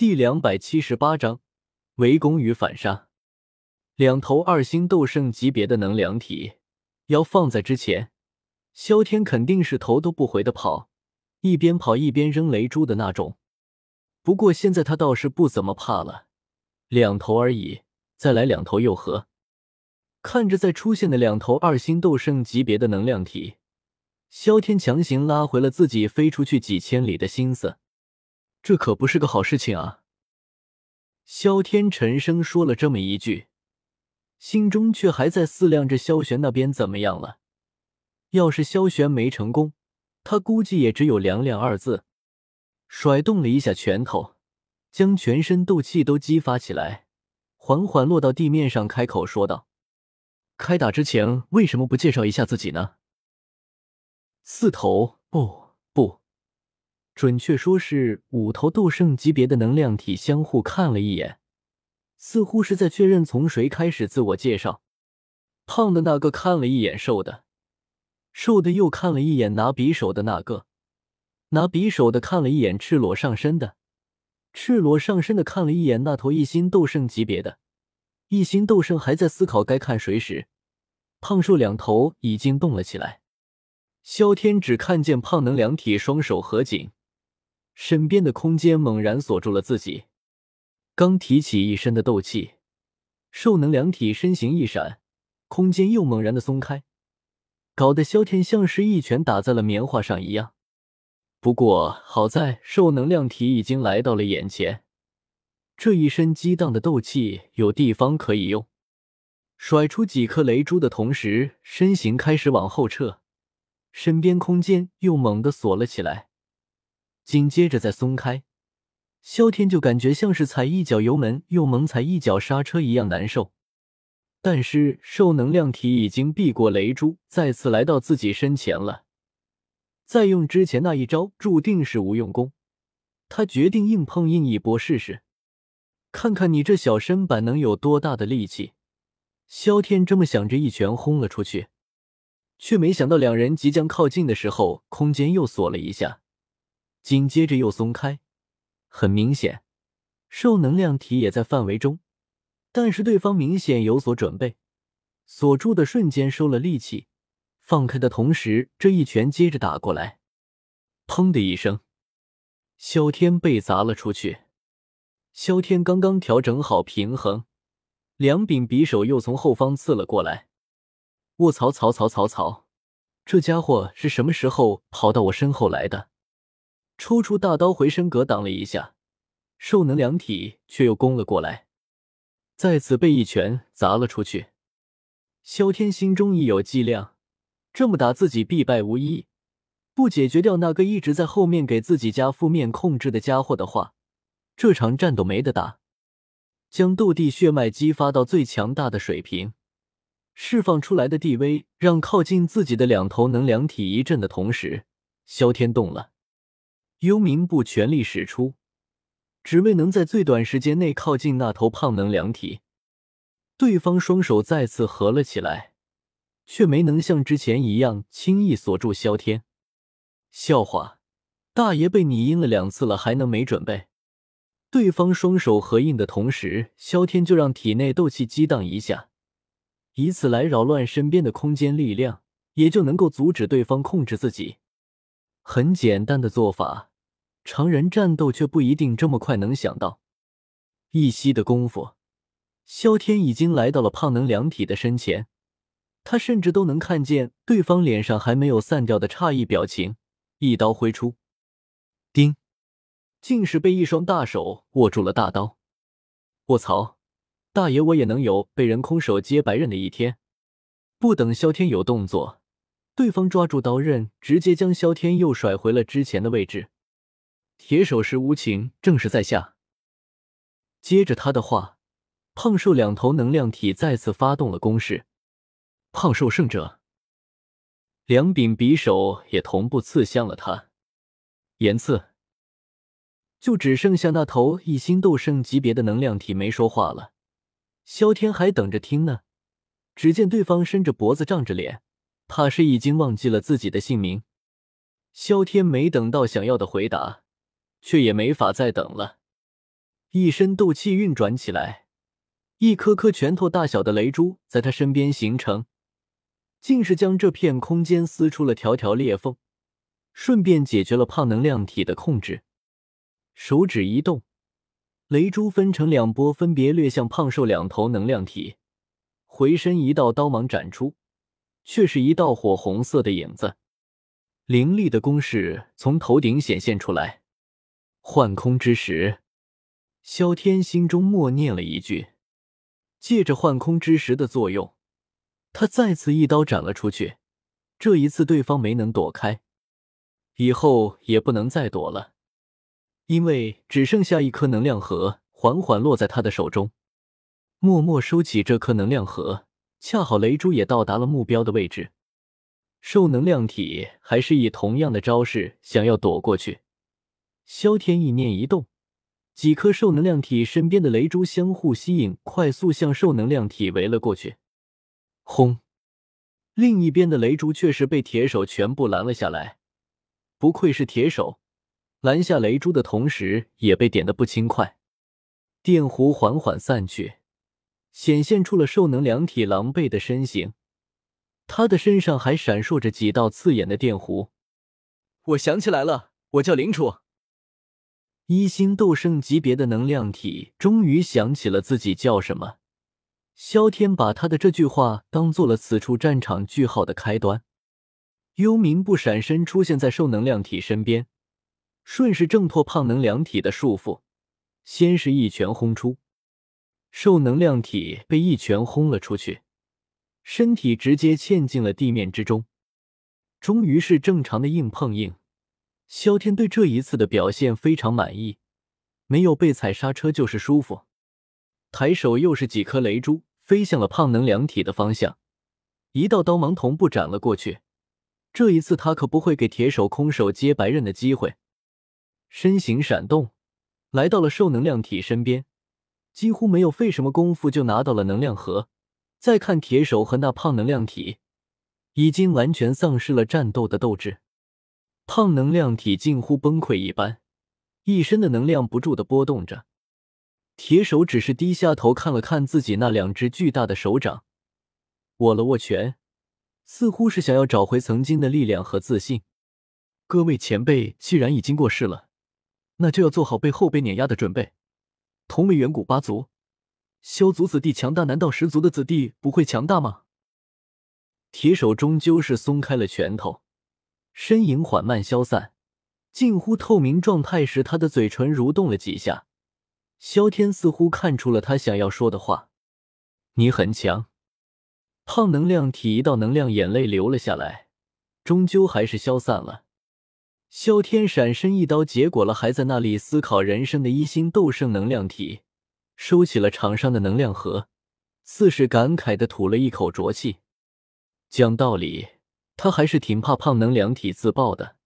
第两百七十八章围攻与反杀。两头二星斗圣级别的能量体，要放在之前，萧天肯定是头都不回的跑，一边跑一边扔雷珠的那种。不过现在他倒是不怎么怕了，两头而已，再来两头又何？看着在出现的两头二星斗圣级别的能量体，萧天强行拉回了自己飞出去几千里的心思。这可不是个好事情啊！萧天沉声说了这么一句，心中却还在思量着萧玄那边怎么样了。要是萧玄没成功，他估计也只有凉凉二字。甩动了一下拳头，将全身斗气都激发起来，缓缓落到地面上，开口说道：“开打之前为什么不介绍一下自己呢？”四头不。准确说是五头斗圣级别的能量体相互看了一眼，似乎是在确认从谁开始自我介绍。胖的那个看了一眼瘦的，瘦的又看了一眼拿匕首的那个，拿匕首的看了一眼赤裸上身的，赤裸上身的看了一眼那头一星斗圣级别的。一星斗圣还在思考该看谁时，胖瘦两头已经动了起来。萧天只看见胖能两体双手合紧。身边的空间猛然锁住了自己，刚提起一身的斗气，兽能量体身形一闪，空间又猛然的松开，搞得萧天像是一拳打在了棉花上一样。不过好在兽能量体已经来到了眼前，这一身激荡的斗气有地方可以用，甩出几颗雷珠的同时，身形开始往后撤，身边空间又猛地锁了起来。紧接着再松开，萧天就感觉像是踩一脚油门又猛踩一脚刹车一样难受。但是兽能量体已经避过雷珠，再次来到自己身前了。再用之前那一招，注定是无用功。他决定硬碰硬一波试试，看看你这小身板能有多大的力气。萧天这么想着，一拳轰了出去，却没想到两人即将靠近的时候，空间又锁了一下。紧接着又松开，很明显，受能量体也在范围中，但是对方明显有所准备，锁住的瞬间收了力气，放开的同时，这一拳接着打过来，砰的一声，萧天被砸了出去。萧天刚刚调整好平衡，两柄匕首又从后方刺了过来。卧槽槽槽槽槽，这家伙是什么时候跑到我身后来的？抽出大刀回身格挡了一下，兽能量体却又攻了过来，再次被一拳砸了出去。萧天心中已有计量，这么打自己必败无疑。不解决掉那个一直在后面给自己加负面控制的家伙的话，这场战斗没得打。将斗帝血脉激发到最强大的水平，释放出来的地威让靠近自己的两头能量体一震的同时，萧天动了。幽冥步全力使出，只为能在最短时间内靠近那头胖能量体。对方双手再次合了起来，却没能像之前一样轻易锁住萧天。笑话，大爷被你阴了两次了，还能没准备？对方双手合印的同时，萧天就让体内斗气激荡一下，以此来扰乱身边的空间力量，也就能够阻止对方控制自己。很简单的做法。常人战斗却不一定这么快能想到。一息的功夫，萧天已经来到了胖能量体的身前，他甚至都能看见对方脸上还没有散掉的诧异表情。一刀挥出，叮，竟是被一双大手握住了大刀。卧槽，大爷我也能有被人空手接白刃的一天！不等萧天有动作，对方抓住刀刃，直接将萧天又甩回了之前的位置。铁手石无情，正是在下。接着他的话，胖瘦两头能量体再次发动了攻势。胖瘦胜者，两柄匕首也同步刺向了他。言刺，就只剩下那头一星斗圣级别的能量体没说话了。萧天还等着听呢。只见对方伸着脖子，涨着脸，怕是已经忘记了自己的姓名。萧天没等到想要的回答。却也没法再等了。一身斗气运转起来，一颗颗拳头大小的雷珠在他身边形成，竟是将这片空间撕出了条条裂缝，顺便解决了胖能量体的控制。手指一动，雷珠分成两波，分别掠向胖瘦两头能量体。回身一道刀芒斩出，却是一道火红色的影子，凌厉的攻势从头顶显现出来。幻空之石，萧天心中默念了一句，借着幻空之石的作用，他再次一刀斩了出去。这一次对方没能躲开，以后也不能再躲了，因为只剩下一颗能量核缓缓落在他的手中。默默收起这颗能量核，恰好雷珠也到达了目标的位置。兽能量体还是以同样的招式想要躲过去。萧天意念一动，几颗兽能量体身边的雷珠相互吸引，快速向兽能量体围了过去。轰！另一边的雷珠却是被铁手全部拦了下来。不愧是铁手，拦下雷珠的同时也被点得不轻快。电弧缓缓散去。显现出了兽能量体狼狈的身形，他的身上还闪烁着几道刺眼的电弧。我想起来了，我叫林楚。一星斗圣级别的能量体终于想起了自己叫什么。萧天把他的这句话当做了此处战场句号的开端。幽冥不闪身出现在兽能量体身边，顺势挣脱胖能量体的束缚，先是一拳轰出。兽能量体被一拳轰了出去，身体直接嵌进了地面之中。终于是正常的硬碰硬。萧天对这一次的表现非常满意，没有被踩刹车就是舒服。抬手又是几颗雷珠飞向了胖能量体的方向，一道刀芒同步斩了过去。这一次他可不会给铁手空手接白刃的机会，身形闪动，来到了兽能量体身边。几乎没有费什么功夫就拿到了能量核。再看铁手和那胖能量体，已经完全丧失了战斗的斗志。胖能量体近乎崩溃一般，一身的能量不住的波动着。铁手只是低下头看了看自己那两只巨大的手掌，握了握拳，似乎是想要找回曾经的力量和自信。各位前辈既然已经过世了，那就要做好被后辈碾压的准备。同为远古八族，萧族子弟强大，难道十族的子弟不会强大吗？铁手终究是松开了拳头，身影缓慢消散，近乎透明状态时，他的嘴唇蠕动了几下。萧天似乎看出了他想要说的话：“你很强。”胖能量体一道能量眼泪流了下来，终究还是消散了。萧天闪身一刀，结果了还在那里思考人生的一星斗圣能量体，收起了场上的能量核，似是感慨的吐了一口浊气。讲道理，他还是挺怕胖能量体自爆的。